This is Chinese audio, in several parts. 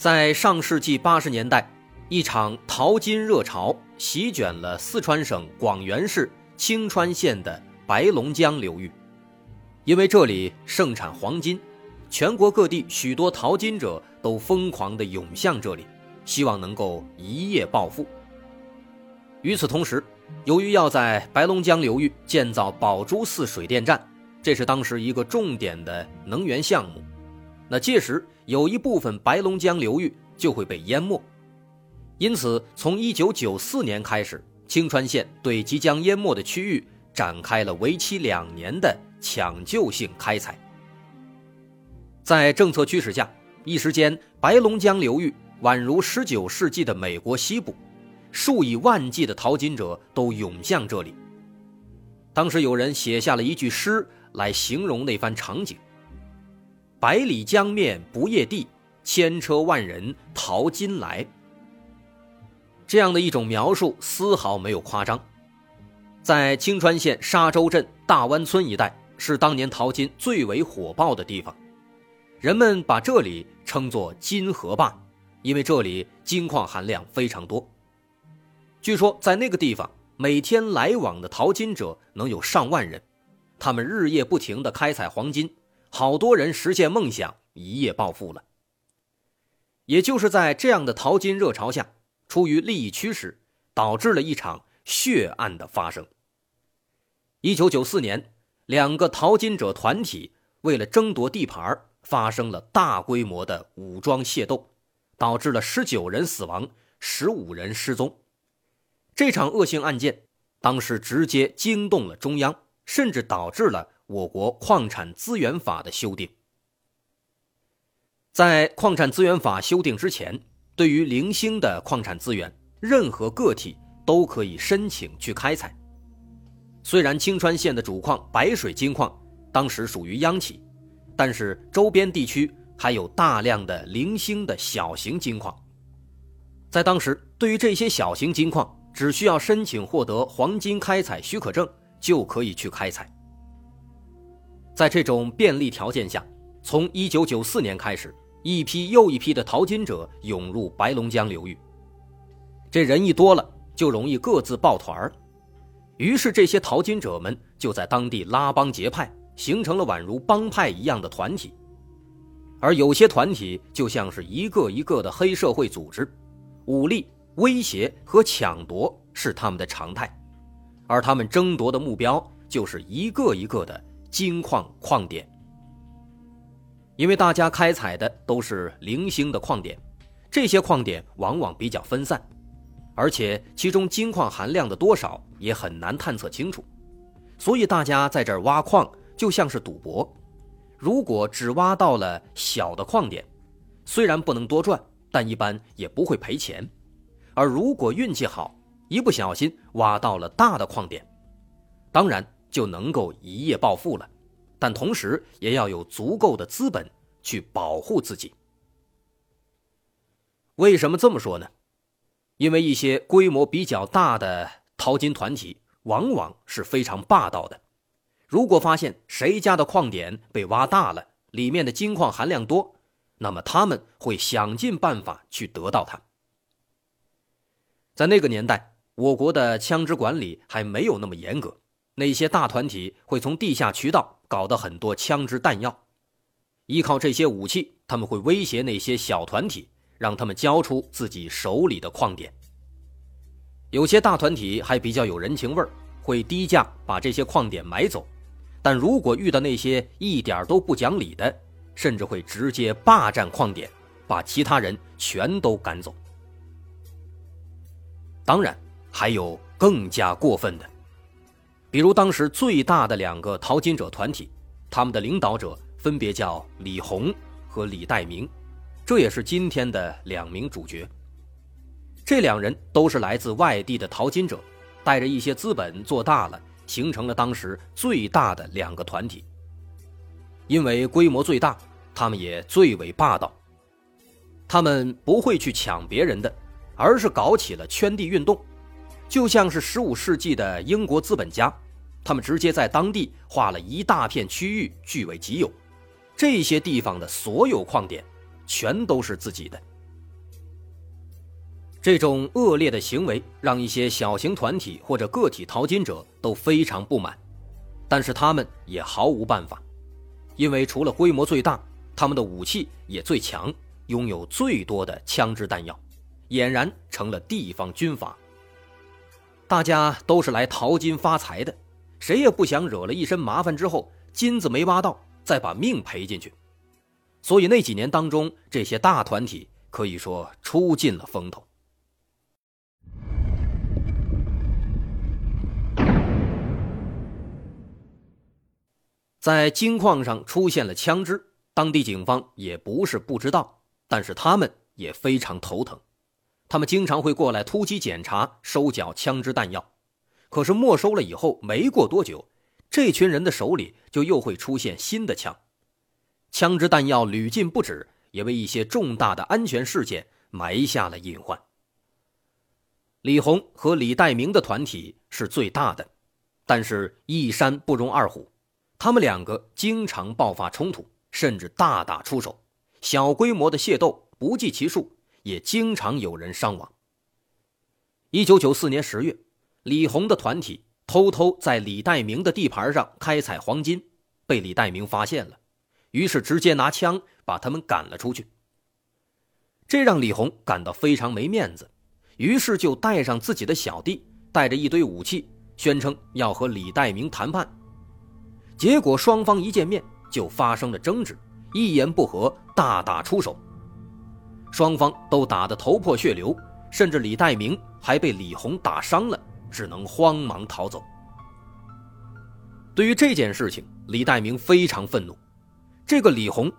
在上世纪八十年代，一场淘金热潮席卷了四川省广元市青川县的白龙江流域，因为这里盛产黄金，全国各地许多淘金者都疯狂地涌向这里，希望能够一夜暴富。与此同时，由于要在白龙江流域建造宝珠寺水电站，这是当时一个重点的能源项目。那届时有一部分白龙江流域就会被淹没，因此从1994年开始，青川县对即将淹没的区域展开了为期两年的抢救性开采。在政策驱使下，一时间白龙江流域宛如19世纪的美国西部。数以万计的淘金者都涌向这里。当时有人写下了一句诗来形容那番场景：“百里江面不夜地，千车万人淘金来。”这样的一种描述丝毫没有夸张。在青川县沙洲镇大湾村一带，是当年淘金最为火爆的地方，人们把这里称作“金河坝”，因为这里金矿含量非常多。据说，在那个地方，每天来往的淘金者能有上万人，他们日夜不停地开采黄金，好多人实现梦想，一夜暴富了。也就是在这样的淘金热潮下，出于利益驱使，导致了一场血案的发生。一九九四年，两个淘金者团体为了争夺地盘，发生了大规模的武装械斗，导致了十九人死亡，十五人失踪。这场恶性案件，当时直接惊动了中央，甚至导致了我国矿产资源法的修订。在矿产资源法修订之前，对于零星的矿产资源，任何个体都可以申请去开采。虽然青川县的主矿白水金矿当时属于央企，但是周边地区还有大量的零星的小型金矿。在当时，对于这些小型金矿，只需要申请获得黄金开采许可证，就可以去开采。在这种便利条件下，从1994年开始，一批又一批的淘金者涌入白龙江流域。这人一多了，就容易各自抱团儿，于是这些淘金者们就在当地拉帮结派，形成了宛如帮派一样的团体。而有些团体就像是一个一个的黑社会组织，武力。威胁和抢夺是他们的常态，而他们争夺的目标就是一个一个的金矿矿点。因为大家开采的都是零星的矿点，这些矿点往往比较分散，而且其中金矿含量的多少也很难探测清楚，所以大家在这儿挖矿就像是赌博。如果只挖到了小的矿点，虽然不能多赚，但一般也不会赔钱。而如果运气好，一不小心挖到了大的矿点，当然就能够一夜暴富了。但同时也要有足够的资本去保护自己。为什么这么说呢？因为一些规模比较大的淘金团体往往是非常霸道的。如果发现谁家的矿点被挖大了，里面的金矿含量多，那么他们会想尽办法去得到它。在那个年代，我国的枪支管理还没有那么严格，那些大团体会从地下渠道搞到很多枪支弹药，依靠这些武器，他们会威胁那些小团体，让他们交出自己手里的矿点。有些大团体还比较有人情味儿，会低价把这些矿点买走，但如果遇到那些一点都不讲理的，甚至会直接霸占矿点，把其他人全都赶走。当然，还有更加过分的，比如当时最大的两个淘金者团体，他们的领导者分别叫李红和李代明，这也是今天的两名主角。这两人都是来自外地的淘金者，带着一些资本做大了，形成了当时最大的两个团体。因为规模最大，他们也最为霸道。他们不会去抢别人的，而是搞起了圈地运动，就像是15世纪的英国资本家，他们直接在当地划了一大片区域据为己有，这些地方的所有矿点，全都是自己的。这种恶劣的行为让一些小型团体或者个体淘金者都非常不满，但是他们也毫无办法，因为除了规模最大，他们的武器也最强，拥有最多的枪支弹药，俨然成了地方军阀。大家都是来淘金发财的，谁也不想惹了一身麻烦之后金子没挖到，再把命赔进去。所以那几年当中，这些大团体可以说出尽了风头。在金矿上出现了枪支，当地警方也不是不知道，但是他们也非常头疼。他们经常会过来突击检查、收缴枪支弹药，可是没收了以后，没过多久，这群人的手里就又会出现新的枪，枪支弹药屡禁不止，也为一些重大的安全事件埋下了隐患。李红和李代明的团体是最大的，但是一山不容二虎。他们两个经常爆发冲突，甚至大打出手，小规模的械斗不计其数，也经常有人伤亡。一九九四年十月，李红的团体偷偷在李代明的地盘上开采黄金，被李代明发现了，于是直接拿枪把他们赶了出去。这让李红感到非常没面子，于是就带上自己的小弟，带着一堆武器，宣称要和李代明谈判。结果双方一见面就发生了争执，一言不合大打出手，双方都打得头破血流，甚至李代明还被李红打伤了，只能慌忙逃走。对于这件事情，李代明非常愤怒，这个李红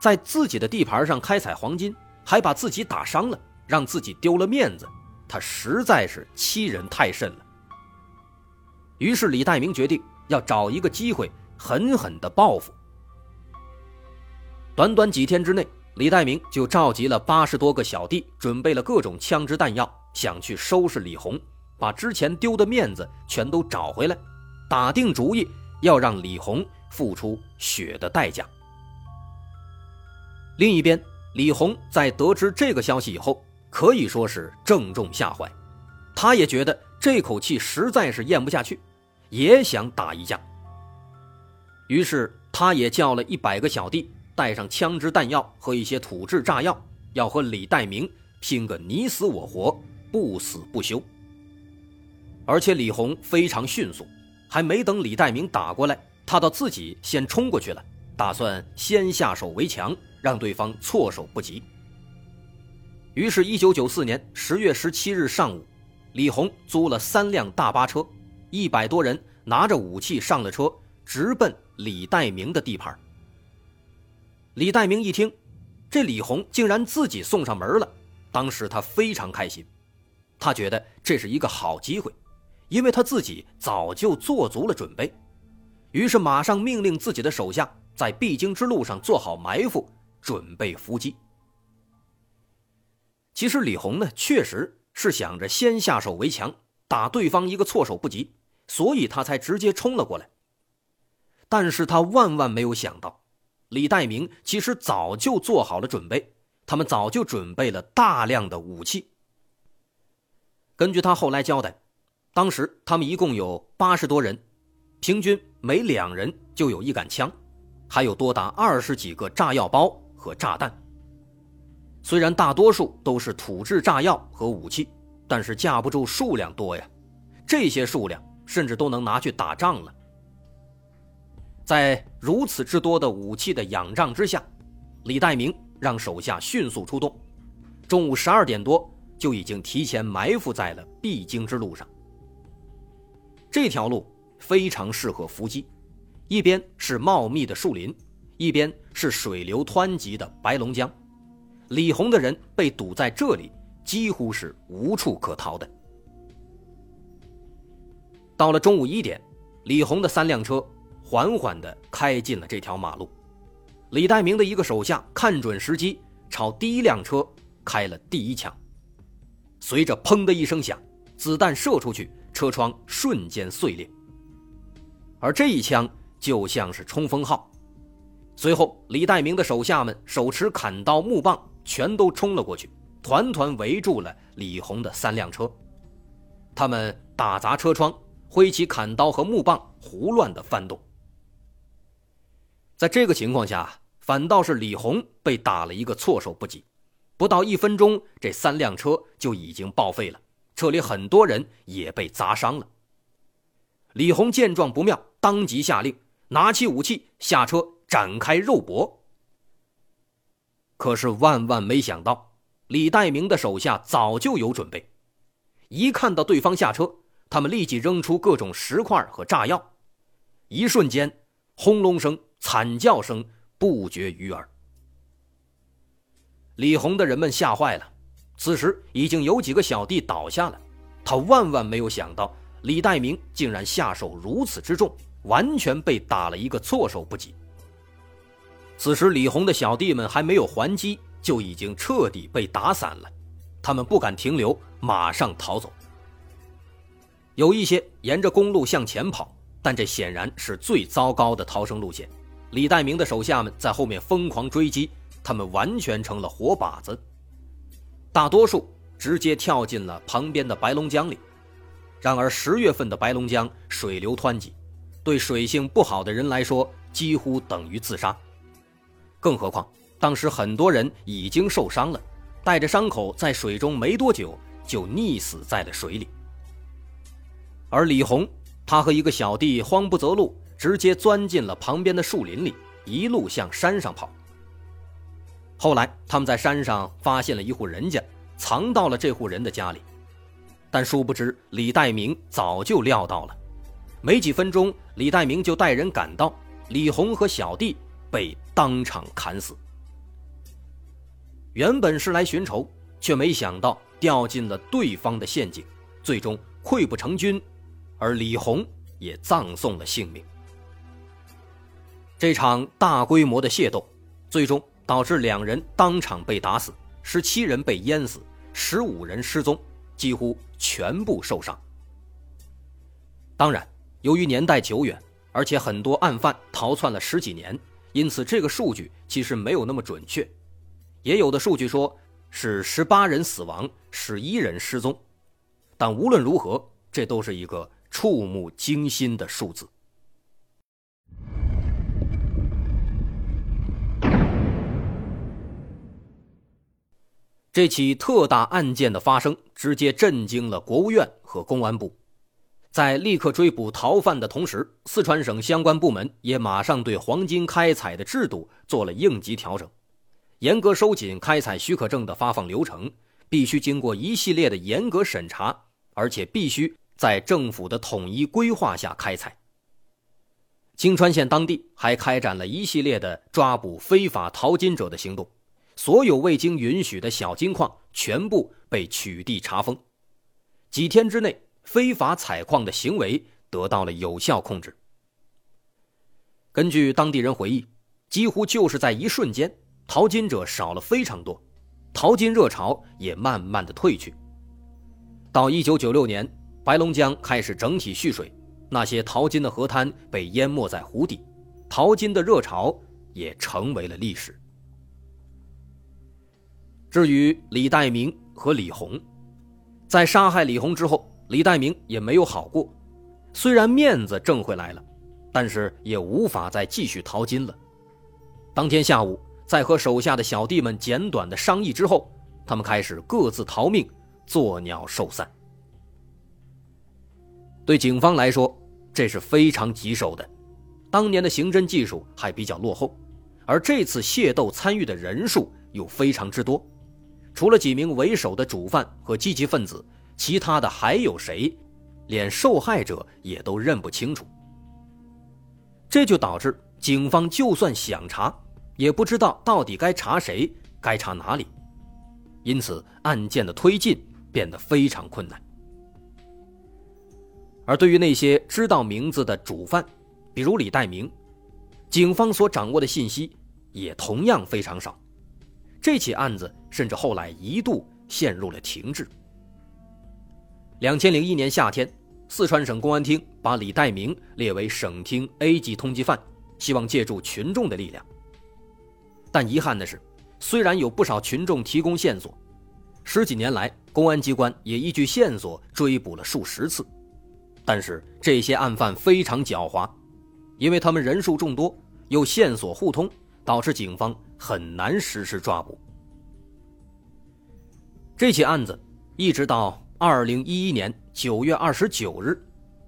在自己的地盘上开采黄金，还把自己打伤了，让自己丢了面子，他实在是欺人太甚了。于是李代明决定要找一个机会。狠狠的报复。短短几天之内，李代明就召集了八十多个小弟，准备了各种枪支弹药，想去收拾李红，把之前丢的面子全都找回来，打定主意要让李红付出血的代价。另一边，李红在得知这个消息以后，可以说是正中下怀，他也觉得这口气实在是咽不下去，也想打一架。于是，他也叫了一百个小弟，带上枪支弹药和一些土制炸药，要和李代明拼个你死我活，不死不休。而且李红非常迅速，还没等李代明打过来，他倒自己先冲过去了，打算先下手为强，让对方措手不及。于是，一九九四年十月十七日上午，李红租了三辆大巴车，一百多人拿着武器上了车，直奔。李代明的地盘。李代明一听，这李红竟然自己送上门了，当时他非常开心，他觉得这是一个好机会，因为他自己早就做足了准备，于是马上命令自己的手下在必经之路上做好埋伏，准备伏击。其实李红呢，确实是想着先下手为强，打对方一个措手不及，所以他才直接冲了过来。但是他万万没有想到，李代明其实早就做好了准备，他们早就准备了大量的武器。根据他后来交代，当时他们一共有八十多人，平均每两人就有一杆枪，还有多达二十几个炸药包和炸弹。虽然大多数都是土制炸药和武器，但是架不住数量多呀，这些数量甚至都能拿去打仗了。在如此之多的武器的仰仗之下，李代明让手下迅速出动，中午十二点多就已经提前埋伏在了必经之路上。这条路非常适合伏击，一边是茂密的树林，一边是水流湍急的白龙江。李红的人被堵在这里，几乎是无处可逃的。到了中午一点，李红的三辆车缓缓地开进了这条马路。李代明的一个手下看准时机，朝第一辆车开了第一枪。随着“砰”的一声响，子弹射出去，车窗瞬间碎裂。而这一枪就像是冲锋号。随后，李代明的手下们手持砍刀、木棒，全都冲了过去，团团围住了李红的三辆车。他们打砸车窗。挥起砍刀和木棒，胡乱的翻动。在这个情况下，反倒是李红被打了一个措手不及。不到一分钟，这三辆车就已经报废了，车里很多人也被砸伤了。李红见状不妙，当即下令拿起武器下车展开肉搏。可是万万没想到，李代明的手下早就有准备，一看到对方下车。他们立即扔出各种石块和炸药，一瞬间，轰隆声、惨叫声不绝于耳。李红的人们吓坏了，此时已经有几个小弟倒下了。他万万没有想到，李代明竟然下手如此之重，完全被打了一个措手不及。此时，李红的小弟们还没有还击，就已经彻底被打散了。他们不敢停留，马上逃走。有一些沿着公路向前跑，但这显然是最糟糕的逃生路线。李代明的手下们在后面疯狂追击，他们完全成了活靶子。大多数直接跳进了旁边的白龙江里。然而十月份的白龙江水流湍急，对水性不好的人来说几乎等于自杀。更何况当时很多人已经受伤了，带着伤口在水中没多久就溺死在了水里。而李红，他和一个小弟慌不择路，直接钻进了旁边的树林里，一路向山上跑。后来，他们在山上发现了一户人家，藏到了这户人的家里。但殊不知，李代明早就料到了。没几分钟，李代明就带人赶到，李红和小弟被当场砍死。原本是来寻仇，却没想到掉进了对方的陷阱，最终溃不成军。而李红也葬送了性命。这场大规模的械斗，最终导致两人当场被打死，十七人被淹死，十五人失踪，几乎全部受伤。当然，由于年代久远，而且很多案犯逃窜了十几年，因此这个数据其实没有那么准确。也有的数据说是十八人死亡，十一人失踪，但无论如何，这都是一个。触目惊心的数字。这起特大案件的发生，直接震惊了国务院和公安部。在立刻追捕逃犯的同时，四川省相关部门也马上对黄金开采的制度做了应急调整，严格收紧开采许可证的发放流程，必须经过一系列的严格审查，而且必须。在政府的统一规划下开采。青川县当地还开展了一系列的抓捕非法淘金者的行动，所有未经允许的小金矿全部被取缔查封。几天之内，非法采矿的行为得到了有效控制。根据当地人回忆，几乎就是在一瞬间，淘金者少了非常多，淘金热潮也慢慢的退去。到一九九六年。白龙江开始整体蓄水，那些淘金的河滩被淹没在湖底，淘金的热潮也成为了历史。至于李代明和李红，在杀害李红之后，李代明也没有好过，虽然面子挣回来了，但是也无法再继续淘金了。当天下午，在和手下的小弟们简短的商议之后，他们开始各自逃命，作鸟兽散。对警方来说，这是非常棘手的。当年的刑侦技术还比较落后，而这次械斗参与的人数又非常之多，除了几名为首的主犯和积极分子，其他的还有谁？连受害者也都认不清楚。这就导致警方就算想查，也不知道到底该查谁，该查哪里。因此案件的推进变得非常困难。而对于那些知道名字的主犯，比如李代明，警方所掌握的信息也同样非常少。这起案子甚至后来一度陷入了停滞。两千零一年夏天，四川省公安厅把李代明列为省厅 A 级通缉犯，希望借助群众的力量。但遗憾的是，虽然有不少群众提供线索，十几年来公安机关也依据线索追捕了数十次，但是这些案犯非常狡猾，因为他们人数众多，又线索互通，导致警方很难实施抓捕。这起案子一直到二零一一年九月二十九日，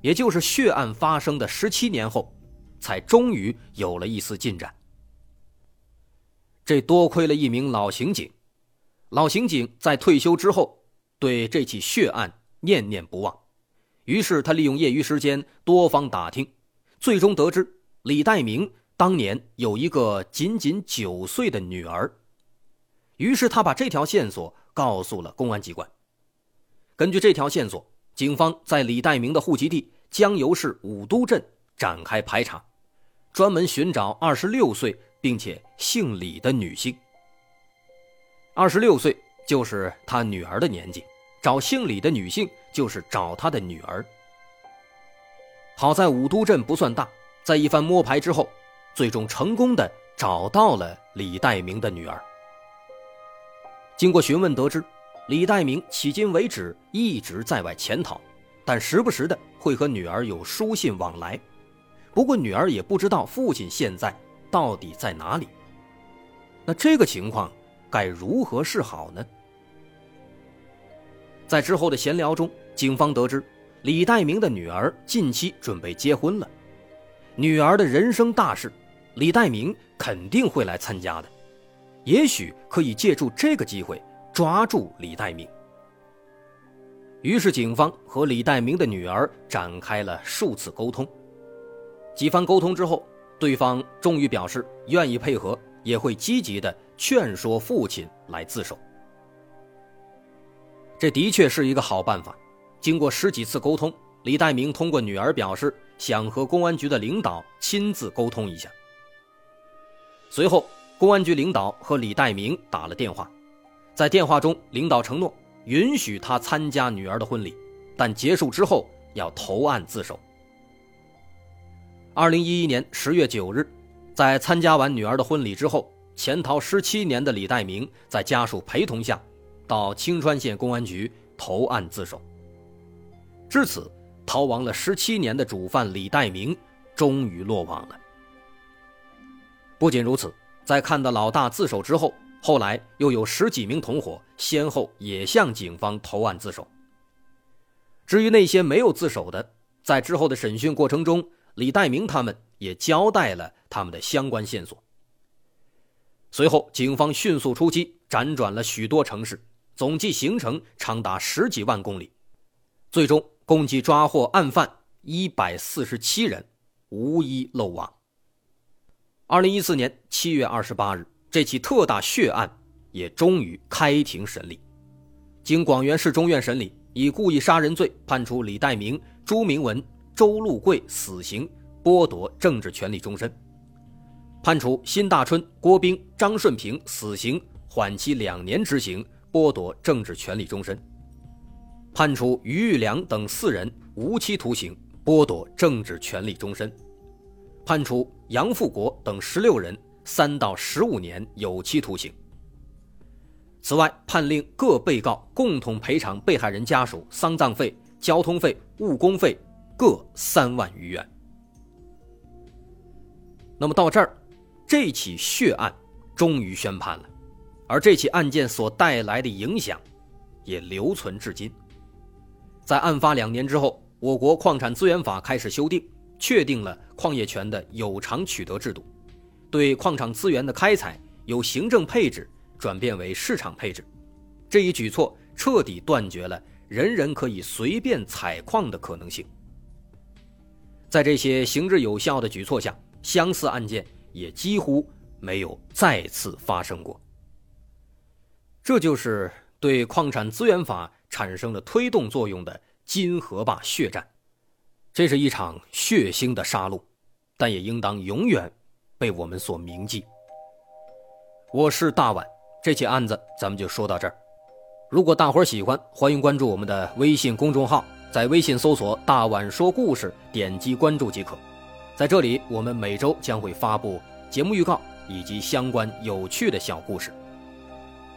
也就是血案发生的十七年后，才终于有了一丝进展。这多亏了一名老刑警，老刑警在退休之后对这起血案念念不忘，于是他利用业余时间多方打听，最终得知李代明当年有一个仅仅九岁的女儿，于是他把这条线索告诉了公安机关。根据这条线索，警方在李代明的户籍地江油市武都镇展开排查，专门寻找二十六岁。并且姓李的女性，二十六岁就是他女儿的年纪。找姓李的女性就是找他的女儿。好在武都镇不算大，在一番摸排之后，最终成功的找到了李代明的女儿。经过询问得知，李代明迄今为止一直在外潜逃，但时不时的会和女儿有书信往来。不过女儿也不知道父亲现在。到底在哪里？那这个情况该如何是好呢？在之后的闲聊中，警方得知李代明的女儿近期准备结婚了，女儿的人生大事，李代明肯定会来参加的，也许可以借助这个机会抓住李代明。于是，警方和李代明的女儿展开了数次沟通，几番沟通之后。对方终于表示愿意配合，也会积极的劝说父亲来自首。这的确是一个好办法。经过十几次沟通，李代明通过女儿表示想和公安局的领导亲自沟通一下。随后，公安局领导和李代明打了电话，在电话中，领导承诺允许他参加女儿的婚礼，但结束之后要投案自首。二零一一年十月九日，在参加完女儿的婚礼之后，潜逃十七年的李代明在家属陪同下，到青川县公安局投案自首。至此，逃亡了十七年的主犯李代明终于落网了。不仅如此，在看到老大自首之后，后来又有十几名同伙先后也向警方投案自首。至于那些没有自首的，在之后的审讯过程中，李代明他们也交代了他们的相关线索。随后，警方迅速出击，辗转了许多城市，总计行程长达十几万公里，最终共计抓获案犯一百四十七人，无一漏网。二零一四年七月二十八日，这起特大血案也终于开庭审理。经广元市中院审理，以故意杀人罪判处李代明、朱明文。周禄贵死刑，剥夺政治权利终身；判处辛大春、郭兵、张顺平死刑，缓期两年执行，剥夺政治权利终身；判处于玉良等四人无期徒刑，剥夺政治权利终身；判处杨富国等十六人三到十五年有期徒刑。此外，判令各被告共同赔偿被害人家属丧葬费、交通费、误工费。各三万余元。那么到这儿，这起血案终于宣判了，而这起案件所带来的影响也留存至今。在案发两年之后，我国矿产资源法开始修订，确定了矿业权的有偿取得制度，对矿场资源的开采由行政配置转变为市场配置。这一举措彻底断绝了人人可以随便采矿的可能性。在这些行之有效的举措下，相似案件也几乎没有再次发生过。这就是对矿产资源法产生了推动作用的金河坝血战。这是一场血腥的杀戮，但也应当永远被我们所铭记。我是大碗，这起案子咱们就说到这儿。如果大伙儿喜欢，欢迎关注我们的微信公众号，在微信搜索“大碗说故事”，点击关注即可。在这里，我们每周将会发布节目预告以及相关有趣的小故事。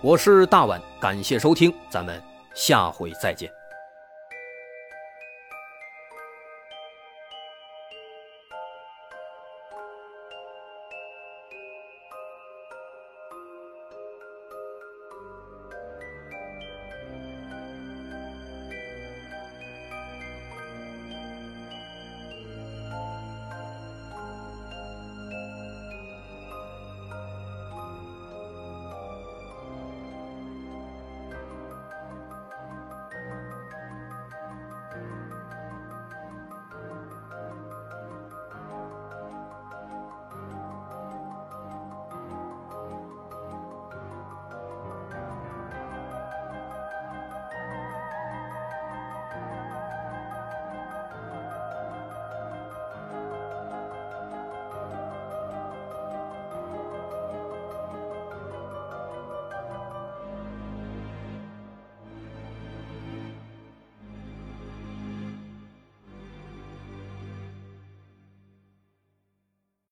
我是大碗，感谢收听，咱们下回再见。